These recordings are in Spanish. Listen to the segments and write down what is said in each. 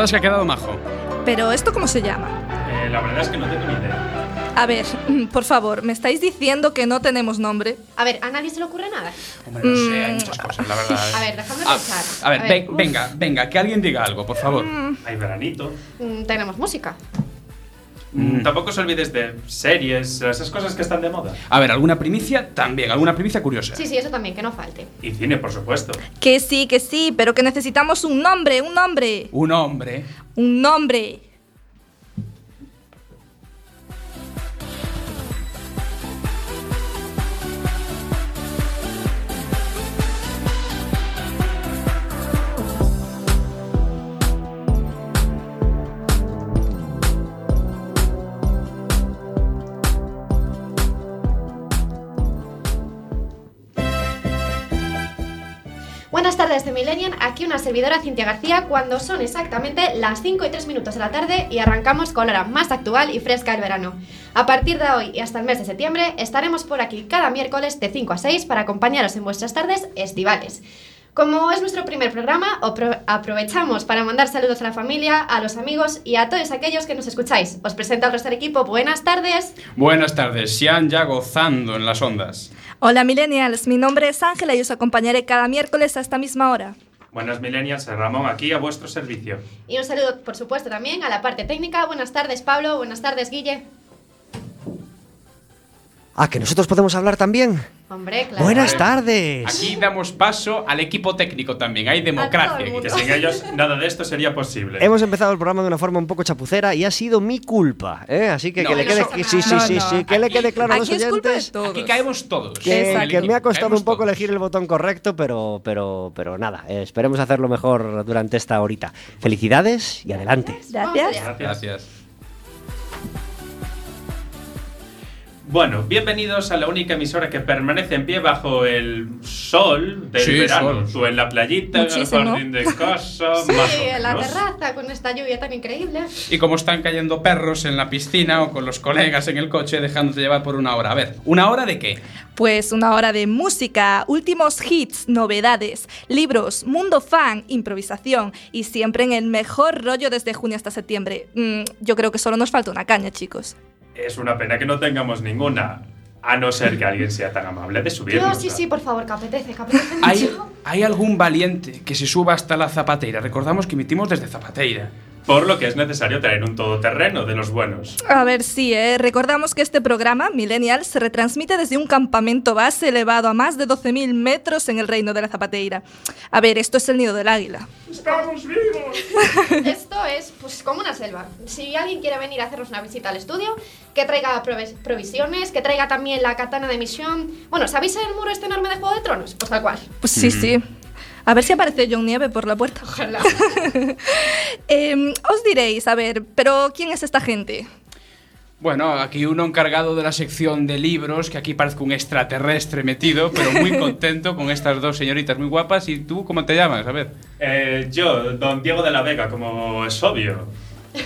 verdad es que ha quedado majo. Pero ¿esto cómo se llama? Eh, la verdad es que no tengo ni idea. A ver, por favor, ¿me estáis diciendo que no tenemos nombre? A ver, ¿a nadie se le ocurre nada? Hombre, no sé, Mm. hay muchas cosas, la verdad. A ver, déjame A, pensar. a ver, ven- uf, venga, venga, que alguien diga algo, por favor. Hay veranito. mm, Tenemos música. Mm, Tampoco os olvides de series, esas cosas que están de moda. A ver, alguna primicia también, alguna primicia curiosa. Sí, sí, eso también, que no falte. Y cine, por supuesto. Que sí, que sí, pero que necesitamos un nombre, un nombre, Un hombre. un nombre. Buenas tardes de Millennium, aquí una servidora Cintia García cuando son exactamente las 5 y 3 minutos de la tarde y arrancamos con la hora más actual y fresca del verano. A partir de hoy y hasta el mes de septiembre estaremos por aquí cada miércoles de 5 a 6 para acompañaros en vuestras tardes estivales. Como es nuestro primer programa, aprovechamos para mandar saludos a la familia, a los amigos y a todos aquellos que nos escucháis. Os presento al resto del equipo. Buenas tardes. Buenas tardes, Sian ya gozando en las ondas. Hola millennials, mi nombre es Ángela y os acompañaré cada miércoles a esta misma hora. Buenas millennials, Ramón aquí a vuestro servicio. Y un saludo, por supuesto, también a la parte técnica. Buenas tardes, Pablo. Buenas tardes, Guille. Ah, que nosotros podemos hablar también. Hombre, claro. Buenas tardes. Aquí damos paso al equipo técnico también, hay democracia. aquí. Que sin ellos nada de esto sería posible. Hemos empezado el programa de una forma un poco chapucera y ha sido mi culpa, ¿eh? Así que No, que le no quede sí, sí, nada. sí, No, sí, no. que le quede claro a los Aquí es culpa de oyentes todos. Aquí caemos todos. que, que me ha costado Caemos un poco todos. elegir el botón correcto, pero pero pero nada, eh, esperemos hacerlo mejor durante esta horita. Felicidades y adelante. Gracias. allá. Gracias. Bueno, bienvenidos a la única emisora que permanece en pie bajo el sol del Sí, verano. sol. Tú en la playita, en el jardín de casa, Sí, más o en la terraza con esta lluvia tan increíble. Y como están cayendo perros en la piscina o con los colegas en el coche dejándote llevar por una hora. A ver, ¿una hora de qué? Pues una hora de música, últimos hits, novedades, libros, mundo fan, improvisación y siempre en el mejor rollo desde junio hasta septiembre. Mm, yo creo que solo nos falta una caña, chicos. Es una pena que no tengamos ninguna. A no ser que alguien sea tan amable de subirnos. sí, sí, por favor, que apetece, que apetece ¿Hay, mucho. ¿Hay algún valiente que se suba hasta la zapateira? Recordamos que emitimos desde zapateira. Por lo que es necesario traer un todoterreno de los buenos. A ver, sí, ¿eh? recordamos que este programa, Millennial, se retransmite desde un campamento base elevado a más de 12.000 metros en el reino de la Zapateira. A ver, esto es el nido del águila. ¡Estamos vivos! Esto es pues como una selva. Si alguien quiere venir a hacernos una visita al estudio, que traiga provisiones, que traiga también la katana de misión. Bueno, ¿sabéis el muro este enorme de Juego de Tronos? Pues tal cual. Pues sí, sí. A ver si aparece John Nieve por la puerta. Ojalá. Em, os diréis, a ver, pero ¿quién es esta gente? Bueno, aquí uno encargado de la sección de libros, que aquí parezco un extraterrestre metido, pero muy contento con estas dos señoritas muy guapas. ¿Y tú cómo te llamas? A ver. Eh, yo, don Diego de la Vega, como es obvio.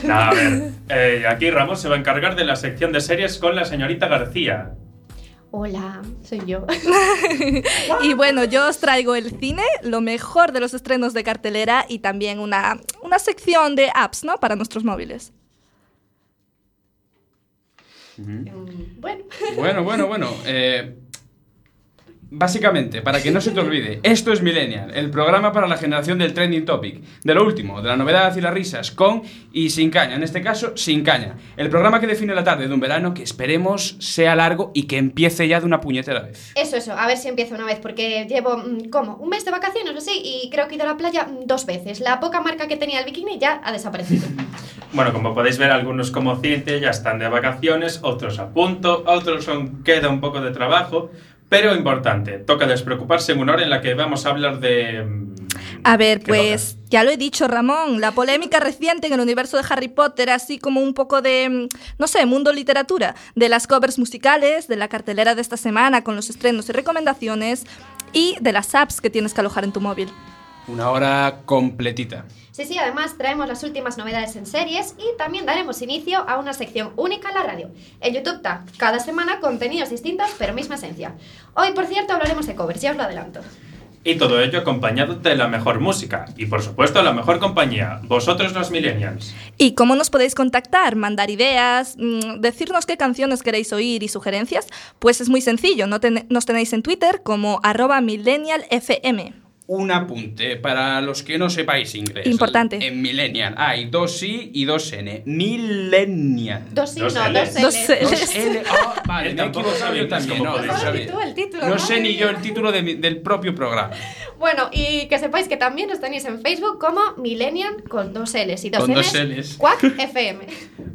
Nah, a ver, eh, aquí Ramón se va a encargar de la sección de series con la señorita García. Hola, soy yo. Y bueno, yo os traigo el cine, lo mejor de los estrenos de cartelera y también una, una sección de apps, ¿no? Para nuestros móviles. Mm, bueno. Bueno, bueno, bueno. eh, básicamente, para que no se te olvide, esto es Millennial, el programa para la generación del trending topic, de lo último, de la novedad y las risas, con y sin caña, en este caso, sin caña. El programa que define la tarde de un verano que esperemos sea largo y que empiece ya de una puñetera vez. Eso, eso, a ver si empiezo una vez, porque llevo, mm, ¿cómo? Un mes de vacaciones o así, y creo que he ido a la playa dos veces. La poca marca que tenía el bikini ya ha desaparecido. Bueno, como podéis ver, algunos como Cintia ya están de vacaciones, otros a punto, otros son queda un poco de trabajo, pero importante, toca despreocuparse en una hora en la que vamos a hablar de... mm, A ver, ¿qué pues ya lo he dicho, Ramón, la polémica reciente en el universo de Harry Potter, así como un poco de, mm, no sé, mundo literatura, de las covers musicales, de la cartelera de esta semana con los estrenos y recomendaciones y de las apps que tienes que alojar en tu móvil. Una hora completita. Sí, sí, además traemos las últimas novedades en series y también daremos inicio a una sección única en la radio. En YouTube está cada semana contenidos distintos, pero misma esencia. Hoy, por cierto, hablaremos de covers, ya os lo adelanto. Y todo ello acompañado de la mejor música y por supuesto la mejor compañía, vosotros los millennials. ¿Y cómo nos podéis contactar? ¿Mandar ideas? mm, ¿Decirnos qué canciones queréis oír y sugerencias? Pues es muy sencillo, no ten- nos tenéis en Twitter como arroba millennialfm. Un apunte para los que no sepáis inglés. Importante. En Millennial hay dos I y dos N. Millennial. Dos sí, Dos no, L. dos L. Dos L. Dos L. Ah, vale, me he tampoco equivocado yo también. ¿cómo No, tú el título, No sé ni yo el título de mi- del propio programa. Bueno, y que sepáis que también os tenéis en Facebook como Millennial con dos L's y dos Con N's. dos Ls. Quack FM.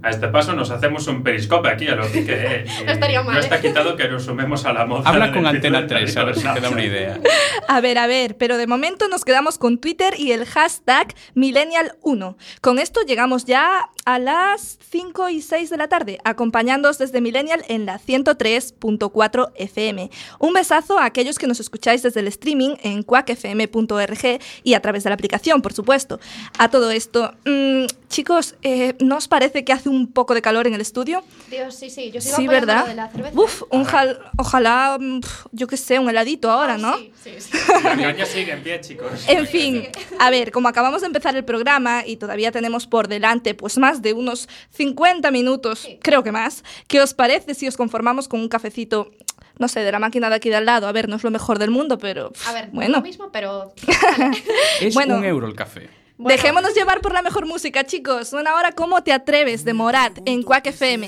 A este paso nos hacemos un periscope aquí a lo que eh, No estaría mal, No está ¿eh? quitado que nos sumemos a la moda. Habla con título Antena del 3, a ver si te da una idea. A ver, a ver, pero de momento nos quedamos con Twitter y el hashtag Millennial1. Con esto llegamos ya a las 5 y 6 de la tarde, acompañándoos desde Millennial en la 103.4 FM. Un besazo a aquellos que nos escucháis desde el streaming en quackfm.org y a través de la aplicación, por supuesto. A todo esto, mm, chicos, eh, ¿no os parece que hace un poco de calor en el estudio? Dios, sí, sí. Yo sigo Sí, ¿verdad? lo de la cerveza. Uf, un jal- ojalá, mm, yo qué sé, un heladito ahora, ¿no? Sí, sí, sí. La caña sigue en pie, chicos. En fin, a ver, como acabamos de empezar el programa y todavía tenemos por delante pues más de unos 50 minutos, Sí. creo que más, ¿qué os parece si os conformamos con un cafecito, no sé, de la máquina de aquí de al lado? A ver, no es lo mejor del mundo, pero pff, A ver, bueno, lo mismo, pero. Es Bueno. un euro el café. Bueno. dejémonos llevar por la mejor música, chicos. Suena ahora ¿Cómo te atreves? de Morat en Quack FM.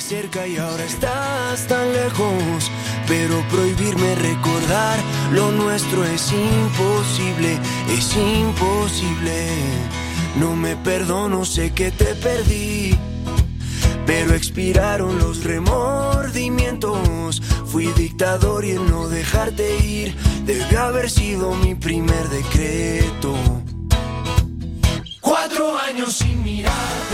Cerca y ahora estás tan lejos. Pero prohibirme recordar lo nuestro es imposible, es imposible. No me perdono, sé que te perdí. Pero expiraron los remordimientos. Fui dictador y el no dejarte ir debe haber sido mi primer decreto. Cuatro años sin mirarte,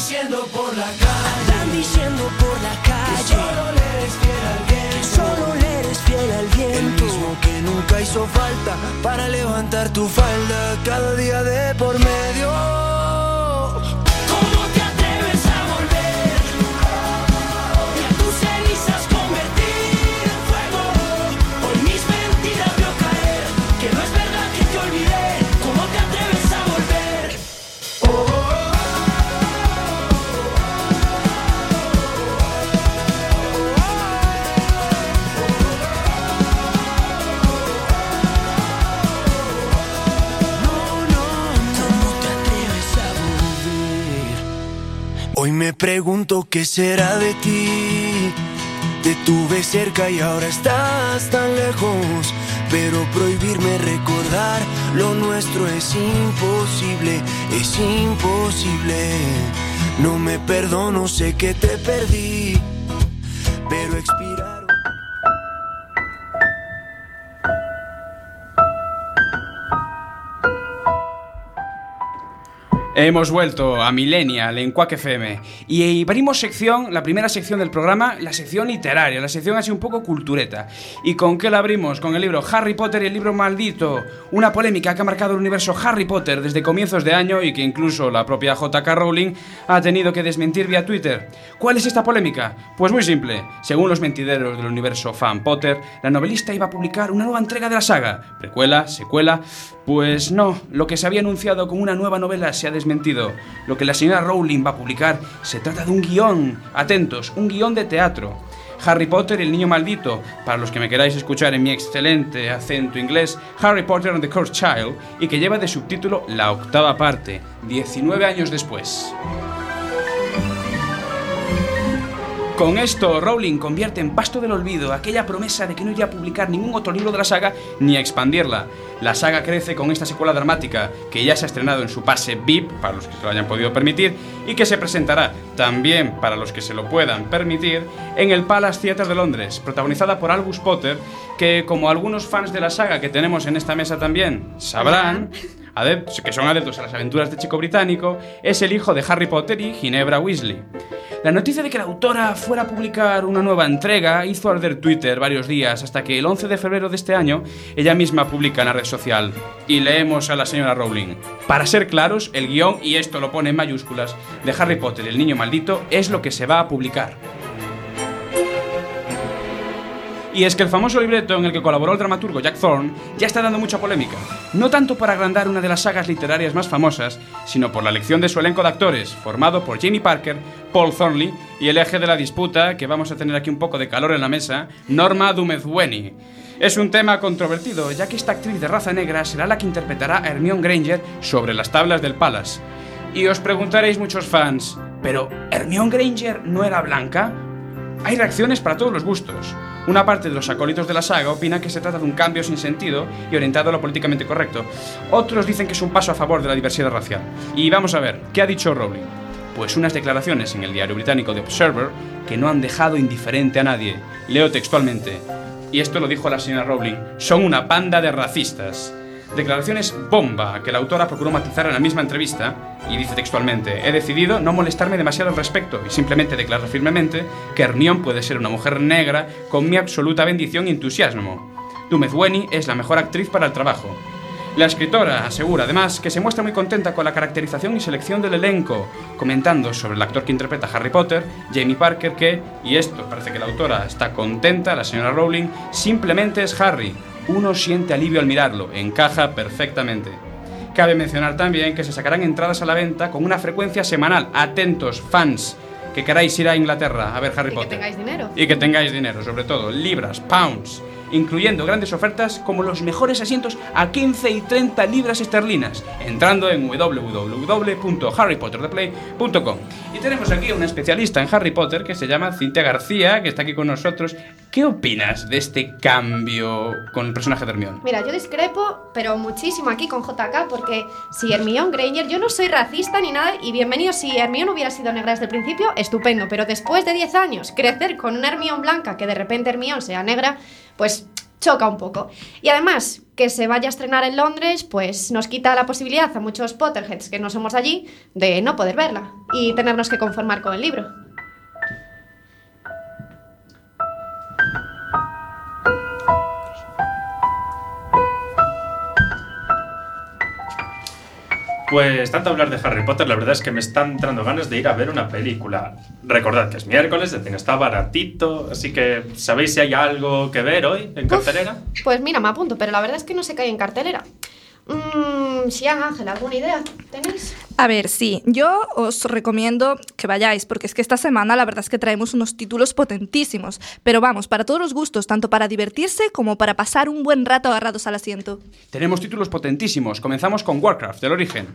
Diciendo por la calle. Andan diciendo por la calle. Que solo le eres fiel al viento. solo le eres fiel al viento. El mismo que nunca hizo falta para levantar tu falda cada día de por medio. Me pregunto qué será de ti. Te tuve cerca y ahora estás tan lejos. Pero prohibirme recordar lo nuestro es imposible, es imposible. No me perdono, sé que te perdí. Pero expiraron. Hemos vuelto a Millennial en Quack FM y abrimos sección, la primera sección del programa, la sección literaria, la sección así un poco cultureta. ¿Y con qué la abrimos? Con el libro Harry Potter y el libro Maldito, una polémica que ha marcado el universo Harry Potter desde comienzos de año y que incluso la propia JK Rowling ha tenido que desmentir vía Twitter. ¿Cuál es esta polémica? Pues muy simple. Según los mentideros del universo fan Potter, la novelista iba a publicar una nueva entrega de la saga, precuela, secuela. Pues no, lo que se había anunciado como una nueva novela se ha desmentido. Lo que la señora Rowling va a publicar se trata de un guion. Atentos, un guion de teatro. Harry Potter y el niño maldito, para los que me queráis escuchar en mi excelente acento inglés, Harry Potter and the Cursed Child, y que lleva de subtítulo La octava parte, 19 años después. Con esto, Rowling convierte en pasto del olvido aquella promesa de que no iría a publicar ningún otro libro de la saga ni a expandirla. La saga crece con esta secuela dramática que ya se ha estrenado en su pase VIP, para los que se lo hayan podido permitir, y que se presentará también para los que se lo puedan permitir en el Palace Theatre de Londres, protagonizada por Albus Potter, que como algunos fans de la saga que tenemos en esta mesa también sabrán, que son adeptos a las aventuras de Chico Británico, es el hijo de Harry Potter y Ginebra Weasley. La noticia de que la autora fuera a publicar una nueva entrega hizo arder Twitter varios días hasta que el 11 de febrero de este año ella misma publica en la red social y leemos a la señora Rowling. Para ser claros, el guion, y esto lo pone en mayúsculas, de Harry Potter el niño maldito es lo que se va a publicar. Y es que el famoso libreto en el que colaboró el dramaturgo Jack Thorne ya está dando mucha polémica, no tanto por agrandar una de las sagas literarias más famosas, sino por la elección de su elenco de actores, formado por Jamie Parker, Paul Thornley y el eje de la disputa, que vamos a tener aquí un poco de calor en la mesa, Norma Dumezweni. Es un tema controvertido, ya que esta actriz de raza negra será la que interpretará a Hermione Granger sobre las tablas del Palace. Y os preguntaréis muchos fans, ¿pero Hermione Granger no era blanca? Hay reacciones para todos los gustos. Una parte de los acólitos de la saga opina que se trata de un cambio sin sentido y orientado a lo políticamente correcto. Otros dicen que es un paso a favor de la diversidad racial. Y vamos a ver, ¿qué ha dicho Rowling? Pues unas declaraciones en el diario británico The Observer que no han dejado indiferente a nadie. Leo textualmente. Y esto lo dijo la señora Rowling. Son una panda de racistas. Declaraciones bomba que la autora procuró matizar en la misma entrevista y dice textualmente, he decidido no molestarme demasiado al respecto y simplemente declarar firmemente que Hermione puede ser una mujer negra con mi absoluta bendición y entusiasmo. Dumezweni es la mejor actriz para el trabajo. La escritora asegura además que se muestra muy contenta con la caracterización y selección del elenco, comentando sobre el actor que interpreta a Harry Potter, Jamie Parker, que, y esto parece que la autora está contenta, la señora Rowling, simplemente es Harry. Uno siente alivio al mirarlo, encaja perfectamente. Cabe mencionar también que se sacarán entradas a la venta con una frecuencia semanal. Atentos, fans, que queráis ir a Inglaterra a ver Harry Y que Potter. tengáis dinero. Y que tengáis dinero, sobre todo, libras, pounds, incluyendo grandes ofertas como los mejores asientos a 15 y 30 libras esterlinas, entrando en www.harrypottertheplay.com. Y tenemos aquí a una especialista en Harry Potter que se llama Cintia García, que está aquí con nosotros. ¿Qué opinas de este cambio con el personaje de Hermione? Mira, yo discrepo, pero muchísimo aquí con JK, porque si Hermione Granger, yo no soy racista ni nada, y bienvenido, si Hermione hubiera sido negra desde el principio, estupendo, pero después de 10 años, crecer con una Hermione blanca, que de repente Hermione sea negra, pues choca un poco. Y además, que se vaya a estrenar en Londres, pues nos quita la posibilidad a muchos Potterheads que no somos allí de no poder verla y tenernos que conformar con el libro. Pues tanto hablar de Harry Potter, la verdad es que me están entrando ganas de ir a ver una película. Recordad que es miércoles, el cine está baratito, así que ¿sabéis si hay algo que ver hoy en cartelera? Pues mira, me apunto, pero la verdad es que no se cae en cartelera. Mmm, Sian Ángel, ¿alguna idea tenéis? A ver, sí, yo os recomiendo que vayáis, porque es que esta semana la verdad es que traemos unos títulos potentísimos, pero vamos, para todos los gustos, tanto para divertirse como para pasar un buen rato agarrados al asiento. Tenemos títulos potentísimos. Comenzamos con Warcraft, del origen.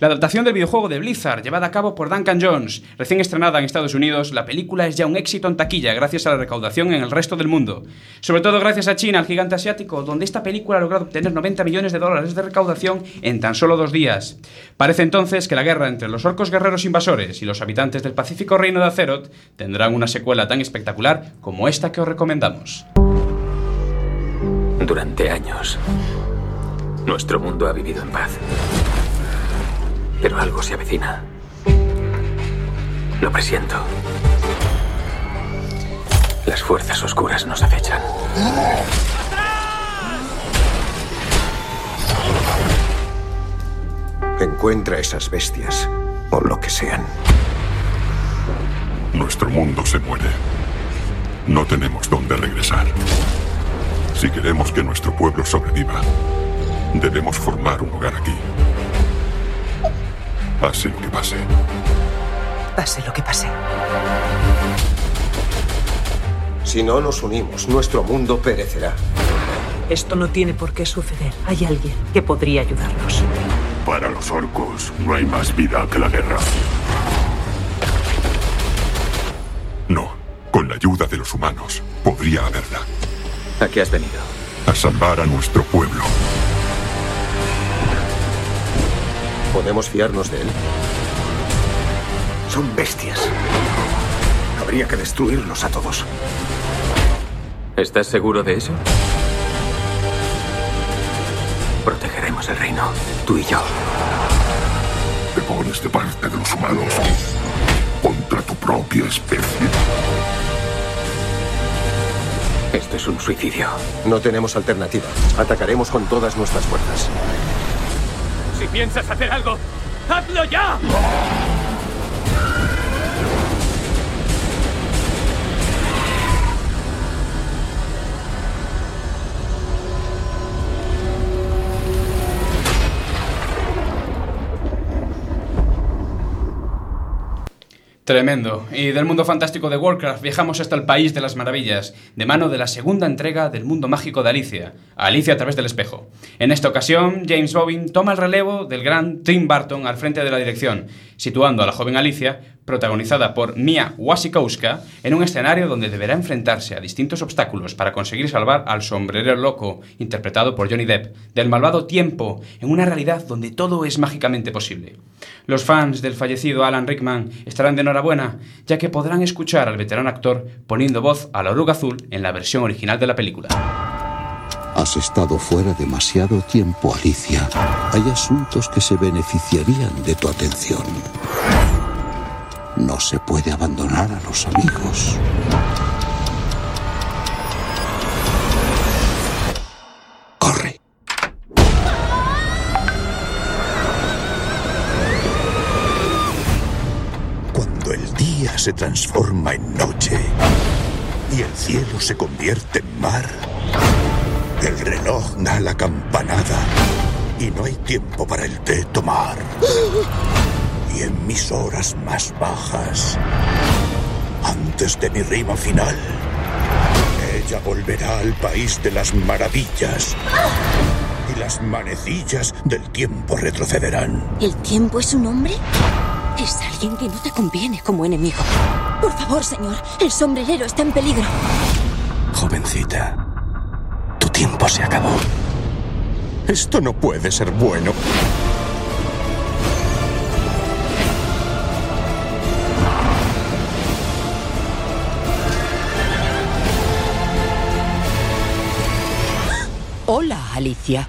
La adaptación del videojuego de Blizzard, llevada a cabo por Duncan Jones. Recién estrenada en Estados Unidos, la película es ya un éxito en taquilla gracias a la recaudación en el resto del mundo. Sobre todo gracias a China, el gigante asiático, donde esta película ha logrado obtener 90 millones de dólares de recaudación en tan solo dos días. Parece entonces que la guerra entre los orcos guerreros invasores y los habitantes del pacífico reino de Azeroth tendrán una secuela tan espectacular como esta que os recomendamos. Durante años, nuestro mundo ha vivido en paz. Pero algo se avecina. Lo presiento. Las fuerzas oscuras nos acechan. Encuentra esas bestias, o lo que sean. Nuestro mundo se muere. No tenemos dónde regresar. Si queremos que nuestro pueblo sobreviva, debemos formar un hogar aquí. Pase lo que pase. Pase lo que pase. Si no nos unimos, nuestro mundo perecerá. Esto no tiene por qué suceder. Hay alguien que podría ayudarnos. Para los orcos no hay más vida que la guerra. No, con la ayuda de los humanos podría haberla. ¿A qué has venido? A salvar a nuestro pueblo. ¿Podemos fiarnos de él? Son bestias. Habría que destruirlos a todos. ¿Estás seguro de eso? El reino, tú y yo. Te pones de parte de los humanos contra tu propia especie. Esto es un suicidio. No tenemos alternativa. Atacaremos con todas nuestras fuerzas. Si piensas hacer algo, ¡hazlo ya! Tremendo. Y del mundo fantástico de Warcraft viajamos hasta el País de las Maravillas, de mano de la segunda entrega del mundo mágico de Alicia, Alicia a través del espejo. En esta ocasión, James Bobbin toma el relevo del gran Tim Burton al frente de la dirección, situando a la joven Alicia, protagonizada por Mia Wasikowska, en un escenario donde deberá enfrentarse a distintos obstáculos para conseguir salvar al sombrerero loco, interpretado por Johnny Depp, del malvado tiempo, en una realidad donde todo es mágicamente posible. Los fans del fallecido Alan Rickman estarán de enhorabuena, ya que podrán escuchar al veterano actor poniendo voz a la oruga azul en la versión original de la película. Has estado fuera demasiado tiempo, Alicia. Hay asuntos que se beneficiarían de tu atención. No se puede abandonar a los amigos. Corre. Cuando el día se transforma en noche y el cielo se convierte en mar, el reloj da la campanada y no hay tiempo para el té tomar. Y en mis horas más bajas, antes de mi rima final, ella volverá al país de las maravillas. Y las manecillas del tiempo retrocederán. ¿El tiempo es un hombre? Es alguien que no te conviene como enemigo. Por favor, señor, el sombrerero está en peligro. Jovencita, tu tiempo se acabó. Esto no puede ser bueno. Hola, Alicia.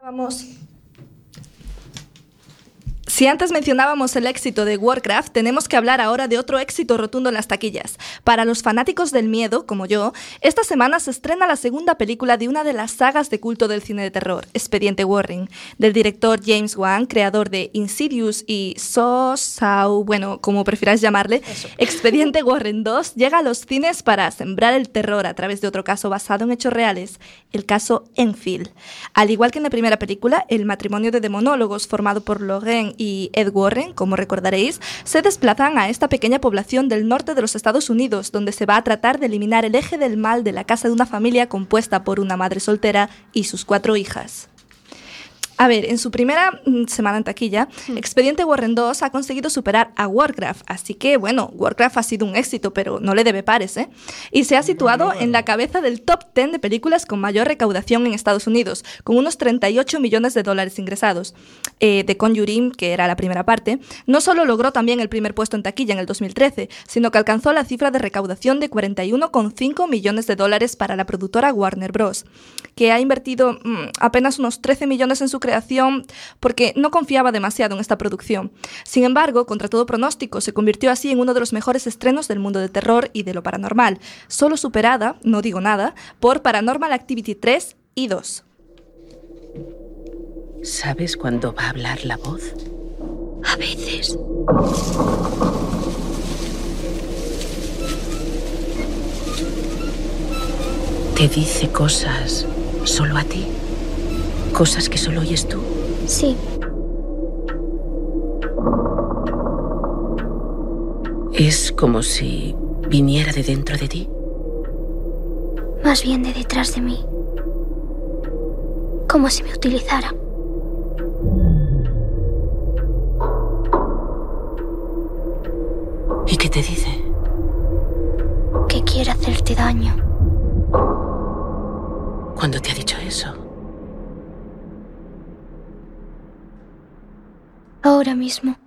Vamos. Si antes mencionábamos el éxito de Warcraft, tenemos que hablar ahora de otro éxito rotundo en las taquillas. Para los fanáticos del miedo, como yo, esta semana se estrena la segunda película de una de las sagas de culto del cine de terror, Expediente Warren, del director James Wan, creador de Insidious y So, Saw, bueno, como prefiráis llamarle. Expediente Warren 2 llega a los cines para sembrar el terror a través de otro caso basado en hechos reales, el caso Enfield. Al igual que en la primera película, el matrimonio de demonólogos formado por Logan y Ed Warren, como recordaréis, se desplazan a esta pequeña población del norte de los Estados Unidos, donde se va a tratar de eliminar el eje del mal de la casa de una familia compuesta por una madre soltera y sus cuatro hijas. A ver, en su primera mm, semana en taquilla, Expediente Warren 2 ha conseguido superar a Warcraft, así que bueno, Warcraft ha sido un éxito, pero no le debe pares, ¿eh? Y se ha situado en la cabeza del top 10 de películas con mayor recaudación en Estados Unidos, con unos 38 millones de dólares ingresados. Eh, The Conjuring, que era la primera parte, no solo logró también el primer puesto en taquilla en el 2013, sino que alcanzó la cifra de recaudación de 41,5 millones de dólares para la productora Warner Bros., que ha invertido mm, apenas unos 13 millones en su creación porque no confiaba demasiado en esta producción. Sin embargo, contra todo pronóstico, se convirtió así en uno de los mejores estrenos del mundo del terror y de lo paranormal, solo superada, no digo nada, por Paranormal Activity 3 y 2. ¿Sabes cuándo va a hablar la voz? A veces. ¿Te dice cosas solo a ti? ¿Cosas que solo oyes tú? Sí. Es como si viniera de dentro de ti. Más bien de detrás de mí. Como si me utilizara. ¿Y qué te dice? Que quiere hacerte daño. ¿Cuándo te ha dicho eso? Ahora mismo.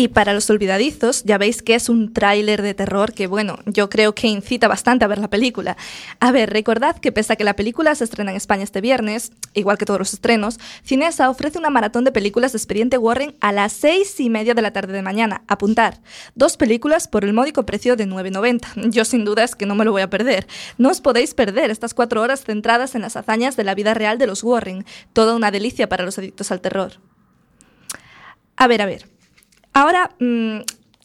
Y para los olvidadizos, ya veis que es un tráiler de terror que, bueno, yo creo que incita bastante a ver la película. A ver, recordad que pese a que la película se estrena en España este viernes, igual que todos los estrenos, Cinesa ofrece una maratón de películas de Expediente Warren a las seis y media de la tarde de mañana. Apuntar, dos películas por el módico precio de 9,90. Yo sin duda es que no me lo voy a perder. No os podéis perder estas cuatro horas centradas en las hazañas de la vida real de los Warren. Toda una delicia para los adictos al terror. A ver, a ver. Ahora, mm,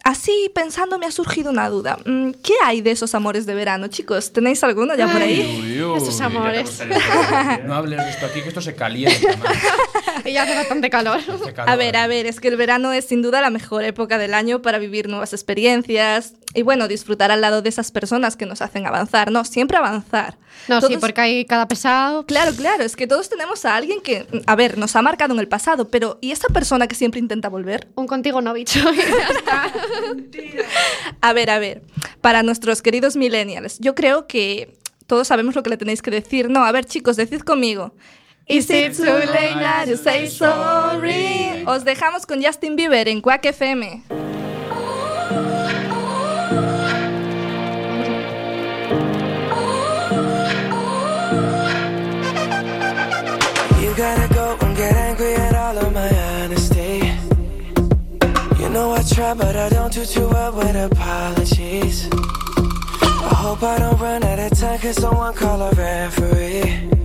así pensando me ha surgido una duda. Mm, ¿Qué hay de esos amores de verano, chicos? ¿Tenéis alguno ya por ahí? Uy, uy, Esos amores. No hables de esto aquí, que esto se calienta. y ya hace bastante calor. Hace calor. A ver, a ver, es que el verano es sin duda la mejor época del año para vivir nuevas experiencias y bueno, disfrutar al lado de esas personas que nos hacen avanzar, ¿no? Siempre avanzar. No, sí, Todos- porque hay cada pesado. Claro, claro, es que todos tenemos a alguien que, a ver, nos ha marcado en el pasado, pero ¿y esa persona que siempre intenta volver? Un contigo no, bicho. y ya está. A ver, a ver, para nuestros queridos millennials, yo creo que todos sabemos lo que le tenéis que decir. No, a ver, chicos, decid conmigo. Is it too late now to say sorry? Os dejamos con Justin Bieber en Quack FM. You gotta go and get angry at all of my honesty. You know I try, but I don't do too well with apologies. I hope I don't run out of time, cause someone call a referee.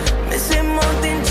Ese monte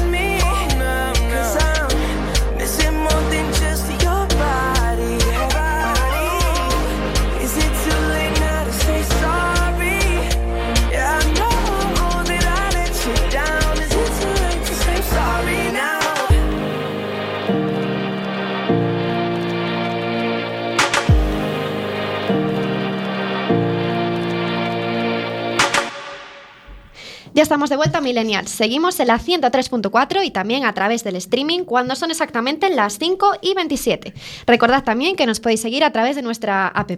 Ya estamos de vuelta, Millennials. Seguimos en la 103.4 y también a través del streaming cuando son exactamente las 5 y 27. Recordad también que nos podéis seguir a través de nuestra app.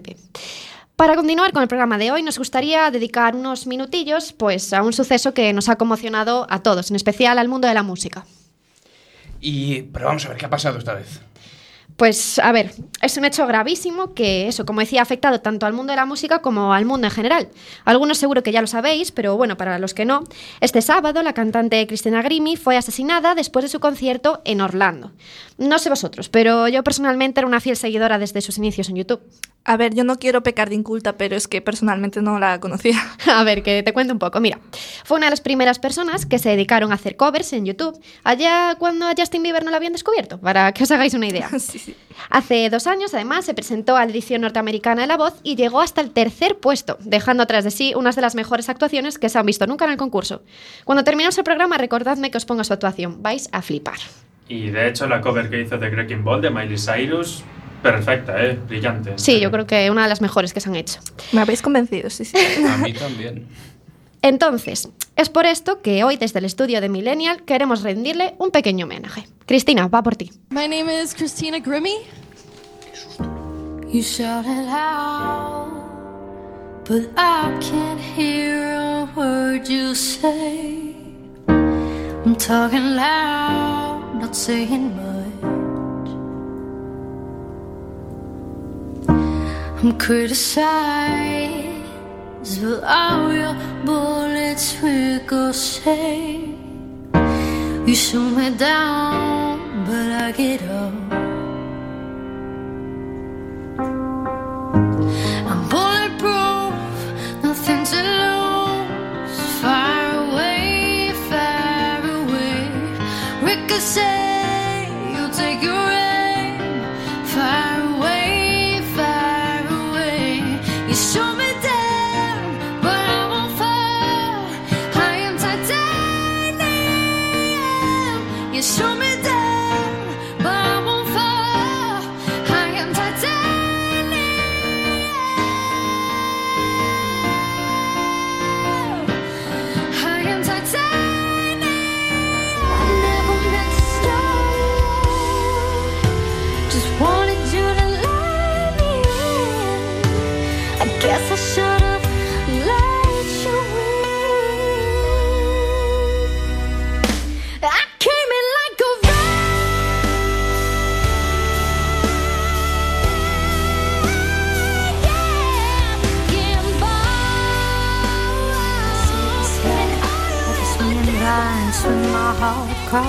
Para continuar con el programa de hoy, nos gustaría dedicar unos minutillos pues, a un suceso que nos ha conmocionado a todos, en especial al mundo de la música. Y, pero vamos a ver qué ha pasado esta vez. Pues a ver, es un hecho gravísimo que eso, como decía, ha afectado tanto al mundo de la música como al mundo en general. Algunos seguro que ya lo sabéis, pero bueno, para los que no, este sábado la cantante Cristina Grimi fue asesinada después de su concierto en Orlando. No sé vosotros, pero yo personalmente era una fiel seguidora desde sus inicios en YouTube. A ver, yo no quiero pecar de inculta, pero es que personalmente no la conocía. A ver, que te cuento un poco. Mira, fue una de las primeras personas que se dedicaron a hacer covers en YouTube, allá cuando a Justin Bieber no la habían descubierto, para que os hagáis una idea. sí, sí. Hace dos años, además, se presentó a la edición norteamericana de La Voz y llegó hasta el tercer puesto, dejando atrás de sí unas de las mejores actuaciones que se han visto nunca en el concurso. Cuando terminemos el programa, recordadme que os ponga su actuación. Vais a flipar. Y de hecho, la cover que hizo de Wrecking Ball de Miley Cyrus, perfecta, ¿eh? Brillante. Sí, yo creo que una de las mejores que se han hecho. Me habéis convencido, sí, sí. A mí también. Entonces, es por esto que hoy desde el estudio de Millennial queremos rendirle un pequeño homenaje. Cristina, va por ti. My name is Christina Grimmy. You shout it out, but I can't hear a word you say. I'm talking loud, not saying much. I'm criticized, but all your bullets ricochet. You shoot me down, but I get up.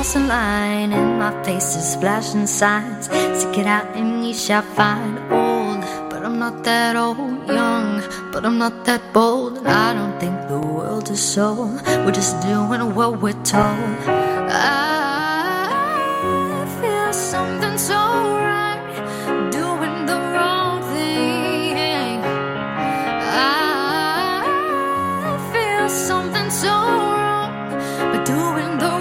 Crossing line and my face is flashing signs. Stick it out and you shall find old, but I'm not that old. Young, but I'm not that bold. And I don't think the world is sold. We're just doing what we're told. I feel something so right, doing the wrong thing. I feel something so wrong, but doing the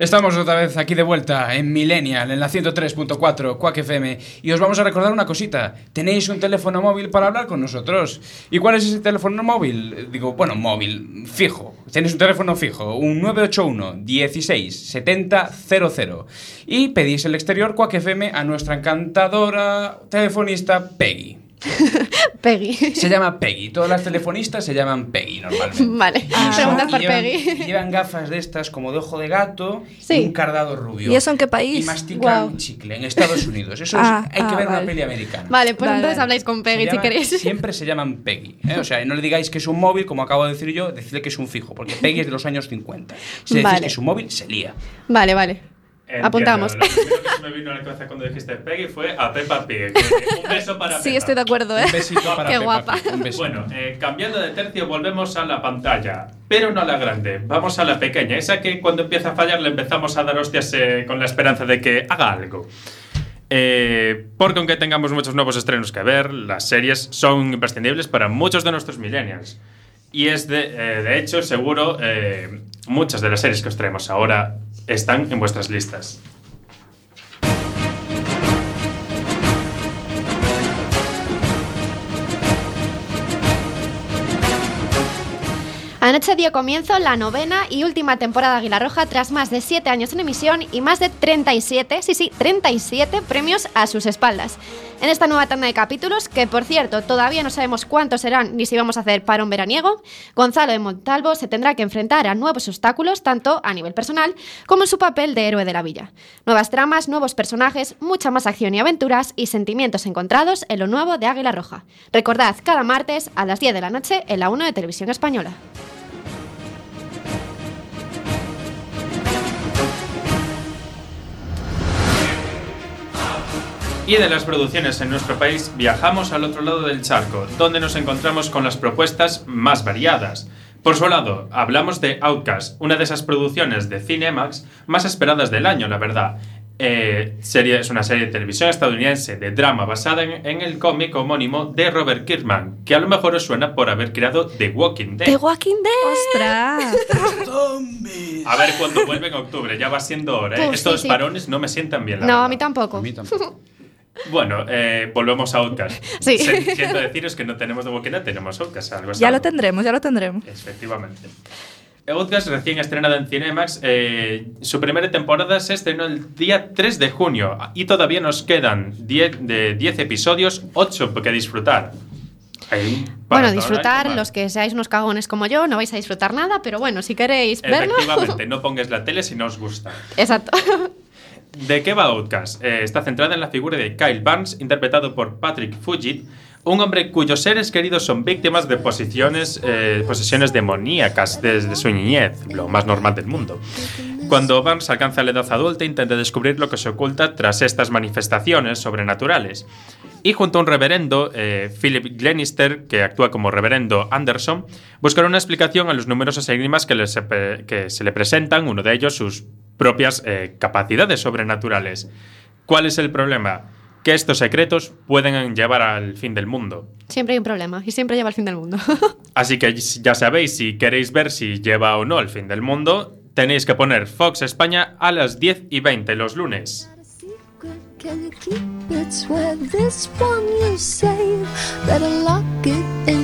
Estamos otra vez aquí de vuelta en Millennial, en la 103.4 Quack FM, y os vamos a recordar una cosita. Tenéis un teléfono móvil para hablar con nosotros. ¿Y cuál es ese teléfono móvil? Eh, Digo, bueno, móvil, fijo. Tenéis un teléfono fijo, un 981 16 70 00. Y pedís el exterior Quack FM a nuestra encantadora telefonista Peggy. Peggy. Se llama Peggy. Todas las telefonistas se llaman Peggy normalmente. Vale, Ah. preguntas por llevan, Peggy. llevan gafas de estas como de ojo de gato Sí. y un cardado rubio. ¿Y eso en qué país? Y mastican Guau. chicle en Estados Unidos. Eso Ah, es, hay que ah, ver una peli americana. Vale, pues Vale, entonces habláis con Peggy si queréis. Siempre se llaman Peggy. ¿eh? O sea, no le digáis que es un móvil, como acabo de decir yo, decidle que es un fijo, porque Peggy es de los años 50. Si decís Vale. que es un móvil, se lía. Vale, vale. Entiendo. Apuntamos. Lo primero que se me vino a la cabeza cuando dijiste Peggy fue a Peppa Pig. Un beso para Sí, Peppa. estoy de acuerdo, ¿eh? Un besito para Qué Peppa guapa. Pig, un. Bueno, eh, cambiando de tercio, volvemos a la pantalla. Pero no a la grande, vamos a la pequeña. Esa que cuando empieza a fallar le empezamos a dar hostias eh, con la esperanza de que haga algo. Eh, porque aunque tengamos muchos nuevos estrenos que ver, las series son imprescindibles para muchos de nuestros millennials. Y es de, eh, de hecho, seguro, eh, muchas de las series que os traemos ahora están en vuestras listas. Anoche dio comienzo la novena y última temporada de Águila Roja tras más de 7 años en emisión y más de 37, sí, sí, 37 premios a sus espaldas. En esta nueva tanda de capítulos, que por cierto todavía no sabemos cuántos serán ni si vamos a hacer parón veraniego, Gonzalo de Montalvo se tendrá que enfrentar a nuevos obstáculos tanto a nivel personal como en su papel de héroe de la villa. Nuevas tramas, nuevos personajes, mucha más acción y aventuras y sentimientos encontrados en lo nuevo de Águila Roja. Recordad, cada martes a las 10 de la noche en la 1 de Televisión Española. Y de las producciones en nuestro país viajamos al otro lado del charco, donde nos encontramos con las propuestas más variadas. Por su lado, hablamos de Outcast, una de esas producciones de Cinemax más esperadas del año, la verdad. Eh, serie, es una serie de televisión estadounidense de drama basada en, en el cómic homónimo de Robert Kirkman, que a lo mejor os suena por haber creado The Walking Dead. The Walking Dead. ¡Ostras! A ver cuándo vuelve en octubre, ya va siendo hora. ¿eh? Pues sí, Estos sí. parones no me sientan bien. la No, verdad. a mí tampoco. A mí tampoco. Bueno, eh, volvemos a Outcast. Sí. Se- Siento deciros que no tenemos The Walking Dead, tenemos Outcast. Algo Ya lo tendremos, ya lo tendremos. Efectivamente. Outcast, recién estrenada en Cinemax, eh, su primera temporada se estrenó el día 3 de junio y todavía nos quedan 10 de 10 episodios, 8 que disfrutar. Un Bueno, disfrutar, los que seáis unos cagones como yo, no vais a disfrutar nada, pero bueno, si queréis verlo. Efectivamente, no pongáis la tele si no os gusta. Exacto. ¿De qué va Outcast? Eh, está centrada en la figura de Kyle Barnes, interpretado por Patrick Fugit, un hombre cuyos seres queridos son víctimas de posiciones, eh, posesiones demoníacas desde su niñez, lo más normal del mundo. Cuando Barnes alcanza la edad adulta, intenta descubrir lo que se oculta tras estas manifestaciones sobrenaturales. Y junto a un reverendo, eh, Philip Glenister, que actúa como reverendo Anderson, buscará una explicación a los numerosos enigmas que, les- que se le presentan, uno de ellos sus propias eh, capacidades sobrenaturales. ¿Cuál es el problema? Que estos secretos pueden llevar al fin del mundo. Siempre hay un problema y siempre lleva al fin del mundo. Así que ya sabéis, si queréis ver si lleva o no al fin del mundo, tenéis que poner Fox España a las 10 y 20 los lunes. Can you keep it? Swear this one you save. Better lock it in.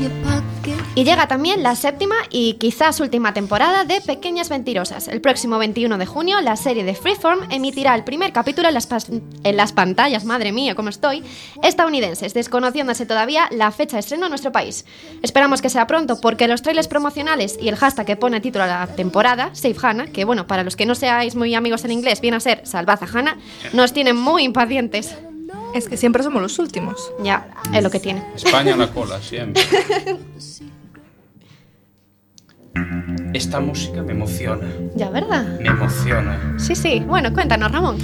Y llega también la séptima y quizás última temporada de Pequeñas Mentirosas. El próximo 21 de junio, la serie de Freeform emitirá el primer capítulo en las, en pantallas, madre mía, cómo estoy, estadounidenses, desconociéndose todavía la fecha de estreno en nuestro país. Esperamos que sea pronto porque los trailers promocionales y el hashtag que pone título a la temporada, Save Hannah, que bueno, para los que no seáis muy amigos en inglés, viene a ser Salvad a Hannah, nos tienen muy impacientes. Es que siempre somos los últimos. Ya, es lo que tiene. España a la cola, siempre. Esta música me emociona. Ya, ¿verdad? Me emociona. Sí, sí. Bueno, cuéntanos, Ramón.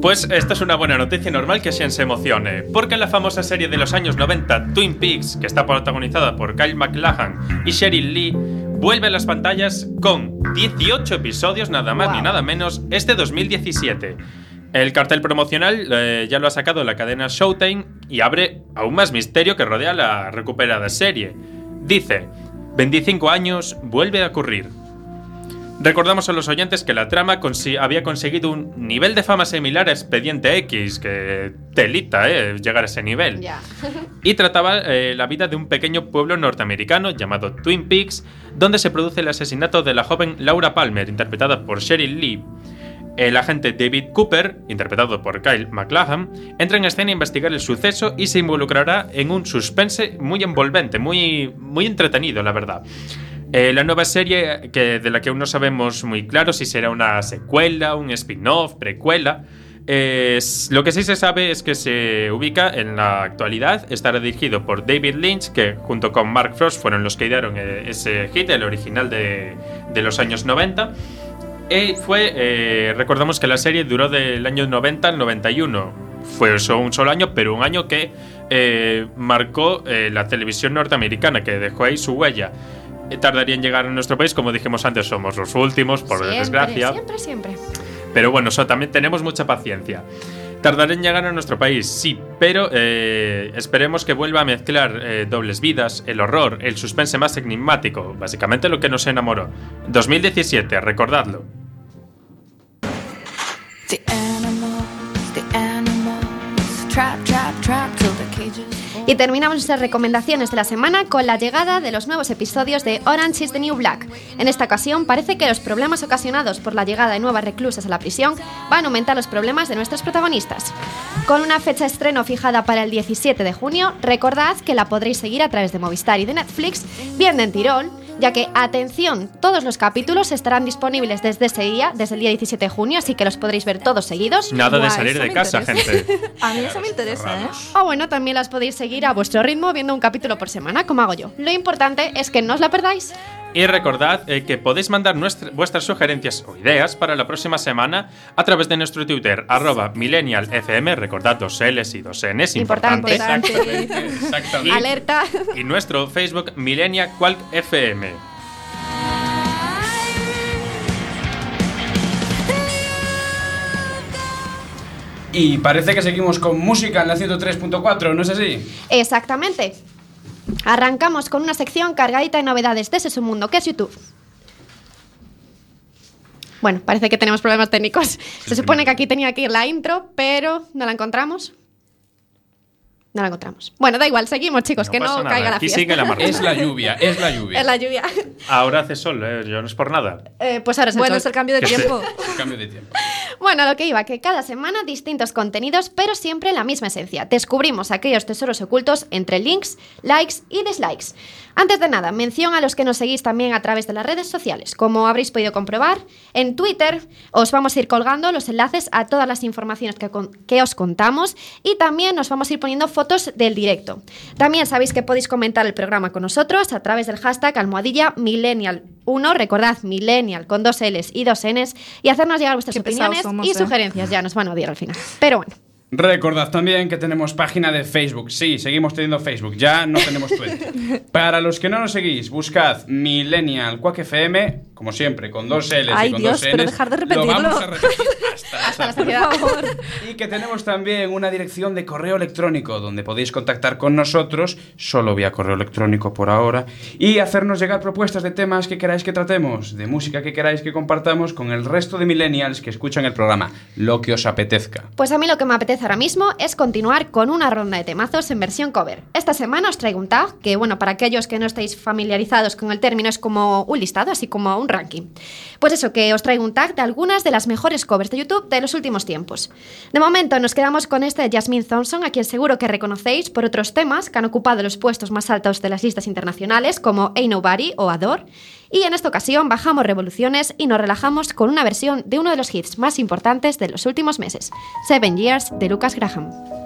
Pues esta es una buena noticia normal que Shen se emocione, porque la famosa serie de los años 90, Twin Peaks, que está protagonizada por Kyle MacLachlan y Sheryl Lee, vuelve a las pantallas con 18 episodios, nada más ni nada menos, este 2017. El cartel promocional eh, ya lo ha sacado la cadena Showtime y abre aún más misterio que rodea la recuperada serie. Dice, 25 años vuelve a ocurrir. Recordamos a los oyentes que la trama consi- había conseguido un nivel de fama similar a Expediente X, que telita, ¿eh? Llegar a ese nivel. Y trataba eh, la vida de un pequeño pueblo norteamericano llamado Twin Peaks, donde se produce el asesinato de la joven Laura Palmer, interpretada por Sheryl Lee. El agente David Cooper, interpretado por Kyle MacLachlan, entra en escena a investigar el suceso y se involucrará en un suspense muy envolvente, muy, muy entretenido, la verdad. Eh, la nueva serie, que, de la que aún no sabemos muy claro si será una secuela, un spin-off, precuela, lo que sí se sabe es que se ubica en la actualidad, estará dirigido por David Lynch, que junto con Mark Frost fueron los que idearon eh, ese hit, el original de, de los años 90. Y fue, eh, recordamos que la serie duró del año 90 al 91. Fue eso un solo año, pero un año que eh, marcó eh, la televisión norteamericana, que dejó ahí su huella. Eh, tardaría en llegar a nuestro país, como dijimos antes, somos los últimos, por Siempre, desgracia. Siempre, siempre. Pero bueno, eso también tenemos mucha paciencia. Tardará en llegar a nuestro país, sí, pero eh, esperemos que vuelva a mezclar eh, dobles vidas, el horror, el suspense más enigmático, básicamente lo que nos enamoró. 2017, recordadlo. Y terminamos nuestras recomendaciones de la semana con la llegada de los nuevos episodios de Orange is the New Black. En esta ocasión parece que los problemas ocasionados por la llegada de nuevas reclusas a la prisión van a aumentar los problemas de nuestros protagonistas. Con una fecha estreno fijada para el 17 de junio, recordad que la podréis seguir a través de Movistar y de Netflix, bien en Tirol, ya que, atención, todos los capítulos estarán disponibles desde ese día, desde el día 17 de junio, así que los podréis ver todos seguidos. Nada de salir de casa, interesa. gente. A mí eso me interesa, ¿eh? O bueno, también las podéis seguir a vuestro ritmo viendo un capítulo por semana, como hago yo. Lo importante es que no os la perdáis. Y recordad eh, que podéis mandar nuestra- vuestras sugerencias o ideas para la próxima semana a través de nuestro Twitter, arroba millennialfm, recordad dos L's y dos N's, Importante. importante. Exactamente. Alerta. Y nuestro Facebook, Millennial Qualk FM. Y parece que seguimos con música en la 103.4, ¿no es así? Exactamente. Arrancamos con una sección cargadita de novedades de ese su mundo, que es YouTube. Bueno, parece que tenemos problemas técnicos. Se supone que aquí tenía que ir la intro, pero no la encontramos. No la encontramos. Bueno, da igual, seguimos, chicos, No que no nada, caiga la aquí fiesta. sigue la. Es la lluvia, es la lluvia. Es la lluvia. Ahora hace sol, eh, yo no es por nada. Eh, pues ahora es el Bueno, sol. es el cambio de tiempo. Cambio de tiempo. Bueno, a lo que iba, que cada semana distintos contenidos, pero siempre la misma esencia. Descubrimos aquellos tesoros ocultos entre links, likes y dislikes. Antes de nada, mención a los que nos seguís también a través de las redes sociales. Como habréis podido comprobar, en Twitter os vamos a ir colgando los enlaces a todas las informaciones que, con- que os contamos y también os vamos a ir poniendo fotos del directo. También sabéis que podéis comentar el programa con nosotros a través del hashtag almohadilla millennial1, recordad millennial con dos L's y dos N's y hacernos llegar vuestras Qué opiniones somos, y ¿eh? sugerencias. Ya nos van a odiar al final. Pero bueno. Recordad también que tenemos página de Facebook. Sí, seguimos teniendo Facebook. Ya no tenemos Twitter. Para los que no nos seguís, buscad Millennial Quack FM, como siempre, con dos L's Ay, y con Dios, dos pero N's. dejar de Lo repetirlo. vamos a repetir hasta, Hasta la. Y que tenemos también una dirección de correo electrónico donde podéis contactar con nosotros, solo vía correo electrónico por ahora, y hacernos llegar propuestas de temas que queráis que tratemos, de música que queráis que compartamos con el resto de millennials que escuchan el programa, lo que os apetezca. Pues a mí lo que me apetece ahora mismo es continuar con una ronda de temazos en versión cover. Esta semana os traigo un tag, que bueno, para aquellos que no estáis familiarizados con el término es como un listado, así como un ranking. Pues eso, que os traigo un tag de algunas de las mejores covers de YouTube de los últimos tiempos. De momento nos quedamos con este de Jasmine Thompson, a quien seguro que reconocéis por otros temas que han ocupado los puestos más altos de las listas internacionales, como Ain't Nobody o Adore. Y en esta ocasión bajamos revoluciones y nos relajamos con una versión de uno de los hits más importantes de los últimos meses, Seven Years de Lucas Graham.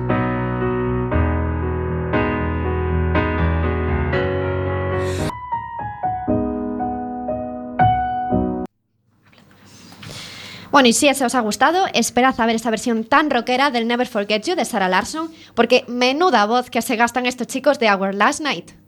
Bueno, y si eso os ha gustado, esperad a ver esta versión tan rockera del Never Forget You de Sarah Larson, porque menuda voz que se gastan estos chicos de Our Last Night.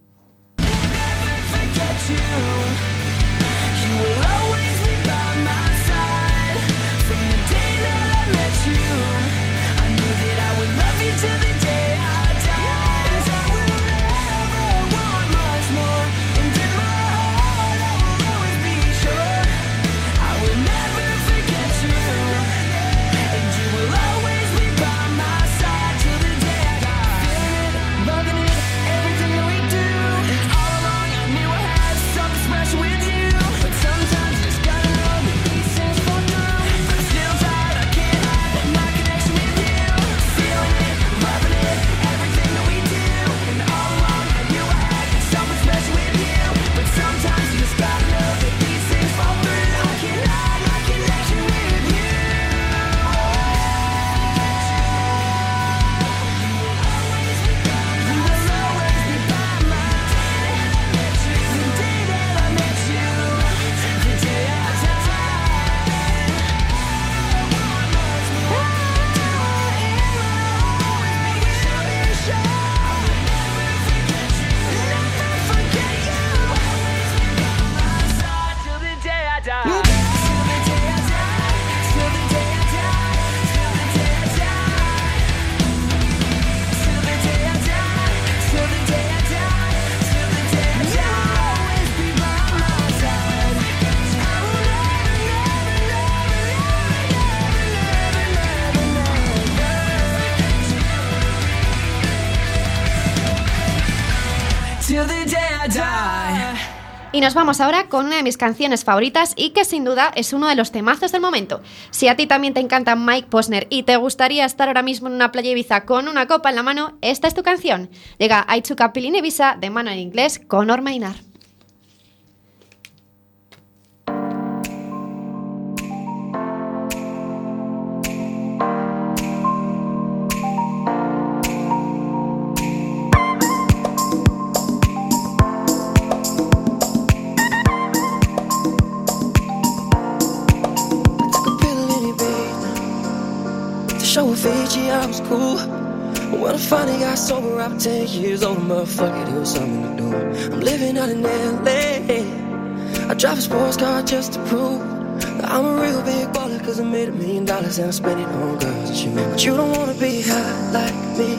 Y nos vamos ahora con una de mis canciones favoritas y que sin duda es uno de los temazos del momento. Si a ti también te encanta Mike Posner y te gustaría estar ahora mismo en una playa Ibiza con una copa en la mano, esta es tu canción. Llega I Took Ibiza de mano en inglés con Orma cool. When I finally got sober, I'm 10 years old. Motherfucker, it was something to do. I'm living out in LA. I drive a sports car just to prove that I'm a real big baller. Cause I made a million dollars and I spent it on girls and shit. But you don't wanna be high like me.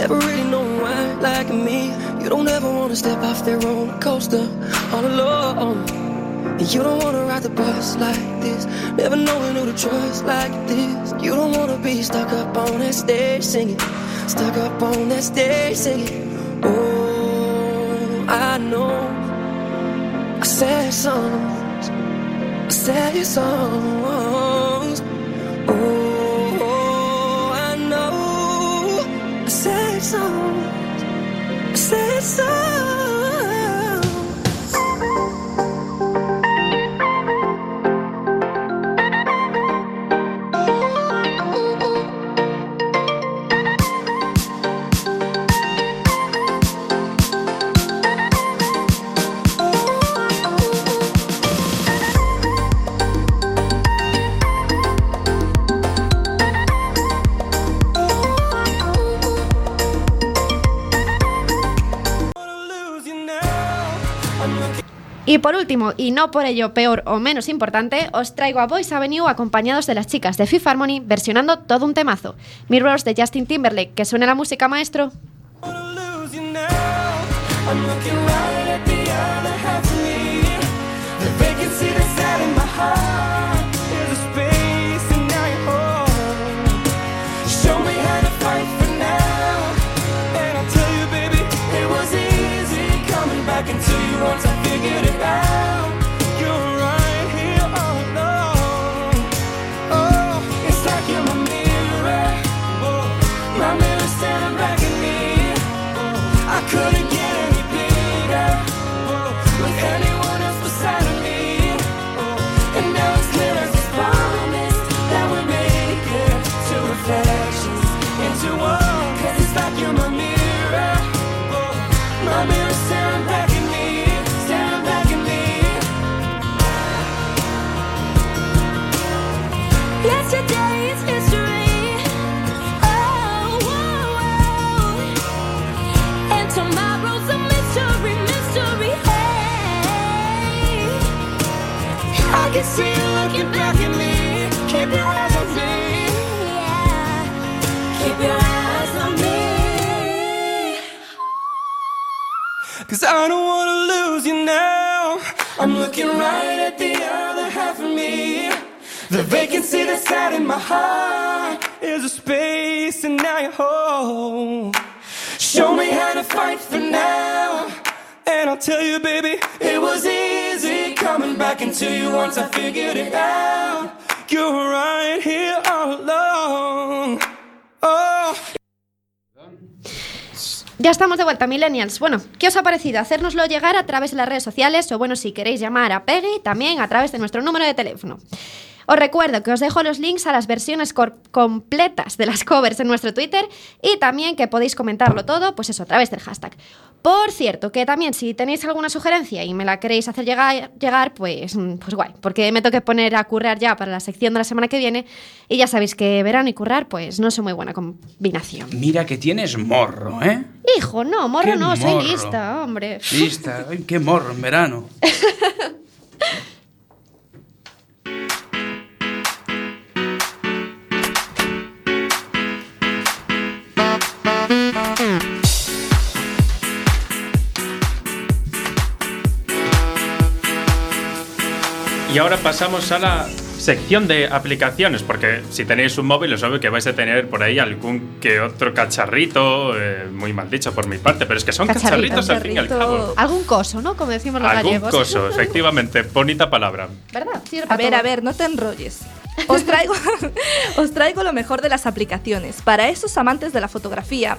Never really know why like me. You don't ever wanna step off that roller coaster all alone. You don't wanna ride the bus like this, never knowing who to trust like this. You don't wanna be stuck up on that stage singing, stuck up on that stage singing. Oh, I know. I sad songs, I sad songs. Oh, I know. I sad songs, I sad songs. Por último, y no por ello peor o menos importante, os traigo a Boys Avenue acompañados de las chicas de Fifth Harmony versionando todo un temazo. Mirrors de Justin Timberlake, que suene la música maestro. I don't wanna lose you now. I'm looking right at the other half of me. The vacancy that's out in my heart is a space, and now you're home. Show me how to fight for now. And I'll tell you, baby, it was easy coming back into you once I figured it out. You're Ya estamos de vuelta, Millennials. Bueno, ¿qué os ha parecido? Hacérnoslo llegar a través de las redes sociales o, bueno, si queréis llamar a Peggy, también a través de nuestro número de teléfono. Os recuerdo que os dejo los links a las versiones completas de las covers en nuestro Twitter y también que podéis comentarlo todo, pues eso, a través del hashtag. Por cierto, que también si tenéis alguna sugerencia y me la queréis hacer llegar, llegar pues, pues guay, porque me toque poner a currar ya para la sección de la semana que viene y ya sabéis que verano y currar pues no son muy buena combinación. Mira que tienes morro, ¿eh? Hijo, no, morro no, soy morro. lista, hombre. Lista. Ay, qué morro en verano. Y ahora pasamos a la sección de aplicaciones, porque si tenéis un móvil, os obvio que vais a tener por ahí algún que otro cacharrito, eh, muy mal dicho por mi parte, pero es que son Cacharrito, cacharritos al fin y al cabo. Algún coso, ¿no? Como decimos los Algún gallegos. coso, efectivamente, bonita palabra. ¿Verdad? Sirve A ver, todo. a ver, no te enrolles. Os traigo, os traigo lo mejor de las aplicaciones. Para esos amantes de la fotografía,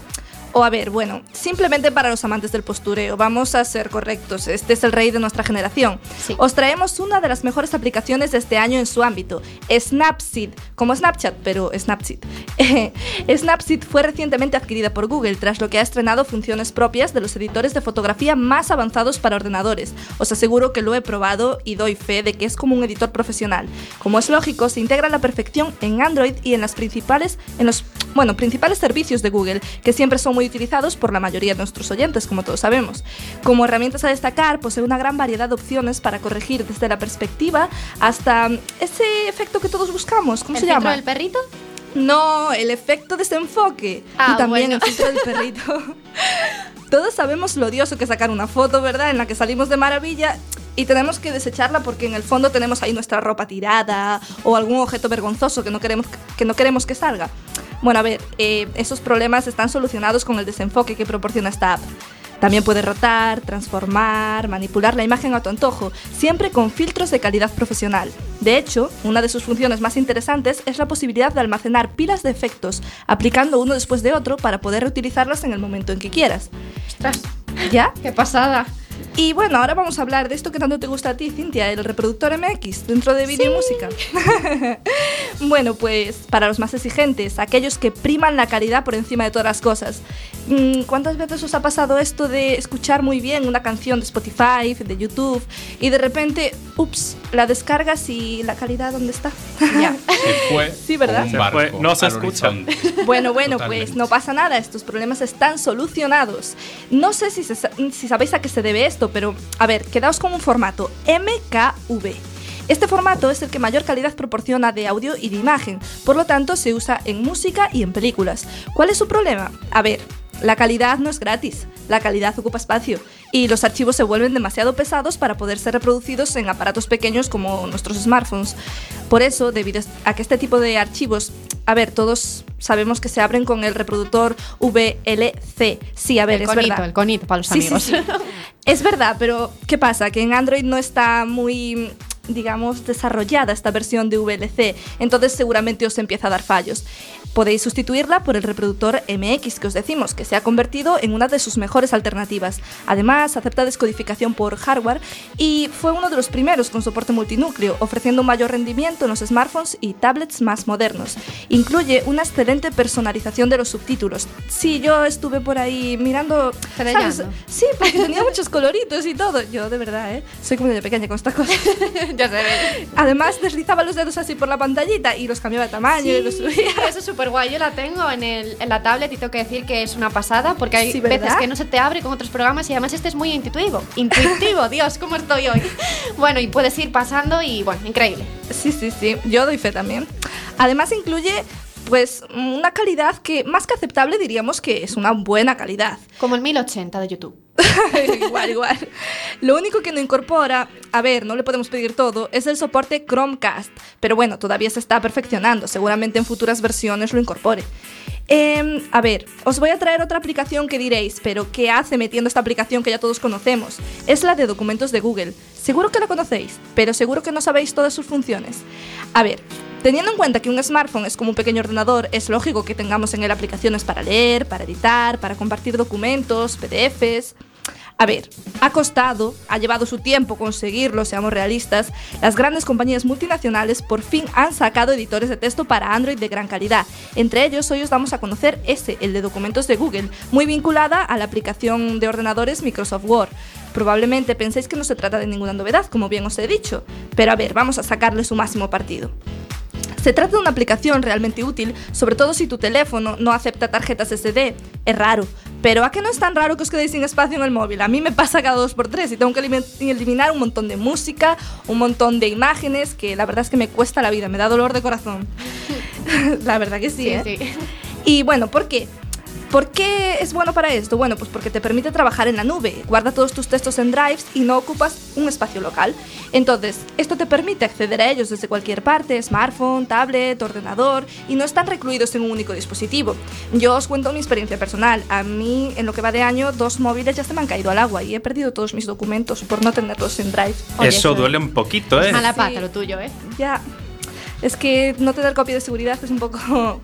o a ver, bueno, simplemente para los amantes del postureo, vamos a ser correctos, este es el rey de nuestra generación. Os traemos una de las mejores aplicaciones de este año en su ámbito, Snapseed, como Snapchat, pero Snapseed. Snapseed fue recientemente adquirida por Google, tras lo que ha estrenado funciones propias de los editores de fotografía más avanzados para ordenadores. Os aseguro que lo he probado y doy fe de que es como un editor profesional. Como es lógico, se integra a la perfección en Android y en las principales, en los bueno, principales servicios de Google, que siempre son muy utilizados por la mayoría de nuestros oyentes, como todos sabemos. Como herramientas a destacar, posee una gran variedad de opciones para corregir desde la perspectiva hasta ese efecto que todos buscamos. ¿Cómo ¿El se llama? del perrito? No, el efecto desenfoque. Ah, y también bueno. el filtro del perrito. Todos sabemos lo odioso que sacar una foto, ¿verdad? En la que salimos de maravilla y tenemos que desecharla porque en el fondo tenemos ahí nuestra ropa tirada o algún objeto vergonzoso que no queremos que, no queremos que salga. Bueno, a ver, eh, esos problemas están solucionados con el desenfoque que proporciona esta app. También puede rotar, transformar, manipular la imagen a tu antojo, siempre con filtros de calidad profesional. De hecho, una de sus funciones más interesantes es la posibilidad de almacenar pilas de efectos, aplicando uno después de otro para poder reutilizarlas en el momento en que quieras. ¡Ostras! ¿Ya? ¡Qué pasada! Y bueno, ahora vamos a hablar de esto que tanto te gusta a ti, Cintia, el reproductor MX dentro de vídeo y música. bueno, pues para los más exigentes, aquellos que priman la calidad por encima de todas las cosas. Mm, ¿Cuántas veces os ha pasado esto de escuchar muy bien una canción de Spotify, de YouTube, y de repente ups, la descargas y la calidad, ¿dónde está? Ya. Se fue. Sí, ¿verdad? Se fue. No se escucha. Bueno, bueno, Totalmente. pues no pasa nada, estos problemas están solucionados. No sé si, se si sabéis a qué se debe esto, pero a ver, quedaos con un formato MKV. Este formato es el que mayor calidad proporciona de audio y de imagen, por lo tanto se usa en música y en películas. ¿Cuál es su problema? A ver, la calidad no es gratis, la calidad ocupa espacio y los archivos se vuelven demasiado pesados para poder ser reproducidos en aparatos pequeños como nuestros smartphones. Por eso, debido a que este tipo de archivos, a ver, todos sabemos que se abren con el reproductor VLC. Sí, a ver, El es conito, verdad. el conito para los Sí, sí, amigos. sí. Es verdad, pero ¿qué pasa? Que en Android no está muy, digamos, desarrollada esta versión de VLC, entonces seguramente os empieza a dar fallos. Podéis sustituirla por el reproductor MX que os decimos, que se ha convertido en una de sus mejores alternativas. Además, acepta descodificación por hardware y fue uno de los primeros con soporte multinúcleo, ofreciendo un mayor rendimiento en los smartphones y tablets más modernos. Incluye una excelente personalización de los subtítulos. Sí, yo estuve por ahí mirando... ¿sabes? Sí, porque tenía muchos coloritos y todo. Yo, de verdad, ¿eh? Soy como de pequeña con estas cosas. ya. Además, deslizaba los dedos así por la pantallita y los cambiaba de tamaño y los subía. Eso es súper guay. Yo la tengo en, el, en la tablet y tengo que decir que es una pasada porque hay veces que no se te abre con otros programas y además este es muy intuitivo. Intuitivo, Dios, ¿cómo estoy hoy? Bueno, y puedes ir pasando y bueno, increíble. Sí, sí, sí. Yo doy fe también. Además, incluye pues una calidad que más que aceptable diríamos que es una buena calidad. Como el 1080 de YouTube. igual, igual. Lo único que no incorpora, a ver, no le podemos pedir todo, es el soporte Chromecast. Pero bueno, todavía se está perfeccionando. Seguramente en futuras versiones lo incorpore. Em, a ver, os voy a traer otra aplicación que diréis, pero ¿qué hace metiendo esta aplicación que ya todos conocemos? Es la de documentos de Google. Seguro que la conocéis, pero seguro que no sabéis todas sus funciones. A ver, teniendo en cuenta que un smartphone es como un pequeño ordenador, es lógico que tengamos en él aplicaciones para leer, para editar, para compartir documentos, PDFs. A ver, ha costado, ha llevado su tiempo conseguirlo, seamos realistas. Las grandes compañías multinacionales por fin han sacado editores de texto para Android de gran calidad. Entre ellos, hoy os damos a conocer ese, el de documentos de Google, muy vinculada a la aplicación de ordenadores Microsoft Word. Probablemente penséis que no se trata de ninguna novedad, como bien os he dicho, pero a ver, vamos a sacarle su máximo partido. Se trata de una aplicación realmente útil, sobre todo si tu teléfono no acepta tarjetas SD. Es raro, pero ¿a qué no es tan raro que os quedéis sin espacio en el móvil? A mí me pasa cada dos por tres y tengo que elimi- eliminar un montón de música, un montón de imágenes, que la verdad es que me cuesta la vida, me da dolor de corazón. la verdad que sí, Sí, ¿eh? sí. Y bueno, ¿por qué? ¿Por qué es bueno para esto? Bueno, pues porque te permite trabajar en la nube, guarda todos tus textos en drives y no ocupas un espacio local. Entonces, esto te permite acceder a ellos desde cualquier parte, smartphone, tablet, ordenador, y no están recluidos en un único dispositivo. Yo os cuento mi experiencia personal. A mí, en lo que va de año, dos móviles ya se me han caído al agua y he perdido todos mis documentos por no tenerlos en drive. Eso duele un poquito, ¿eh? Mala Sí. pata lo tuyo, ¿eh? Ya. Es que no tener copia de seguridad es un poco...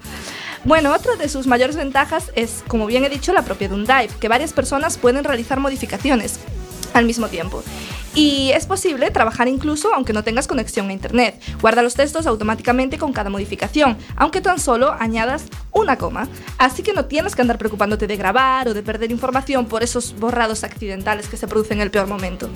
Bueno, otra de sus mayores ventajas es, como bien he dicho, la propia de un drive, que varias personas pueden realizar modificaciones al mismo tiempo. Y es posible trabajar incluso aunque no tengas conexión a internet. Guarda los textos automáticamente con cada modificación, aunque tan solo añadas una coma. Así que no tienes que andar preocupándote de grabar o de perder información por esos borrados accidentales que se producen en el peor momento.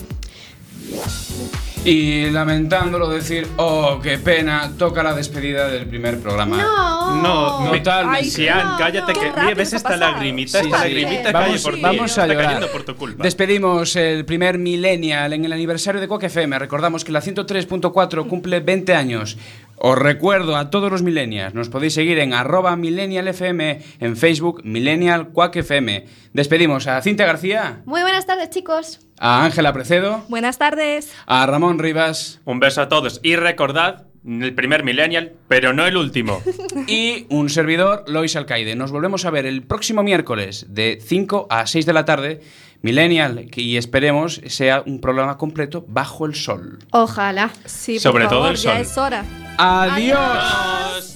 Y lamentándolo decir, oh, qué pena, toca la despedida del primer programa. No. No, Totalmente. Ay, Sian, cállate que rápido ves esta pasado. lagrimita, Sí, esta sí. lagrimita Vamos- cae por ti. vamos a llorar. cayendo por tu culpa. Despedimos el primer millennial en el aniversario de Quack FM. Recordamos que la 103.4 cumple 20 años. Os recuerdo a todos los millennials, nos podéis seguir en arroba millennialfm, en Facebook millennial Quack FM. Despedimos a Cintia García, Muy buenas tardes, chicos. a Ángela Precedo, Buenas tardes. a Ramón Rivas Un beso a todos y recordad el primer millennial, pero no el último. y un servidor, Lois Alcaide. Nos volvemos a ver el próximo miércoles de 5 a 6 de la tarde, Millennial, que- y esperemos sea un programa completo bajo el sol. Ojalá. Sí, por Sobre todo el ya sol. es hora. Adiós. Adiós.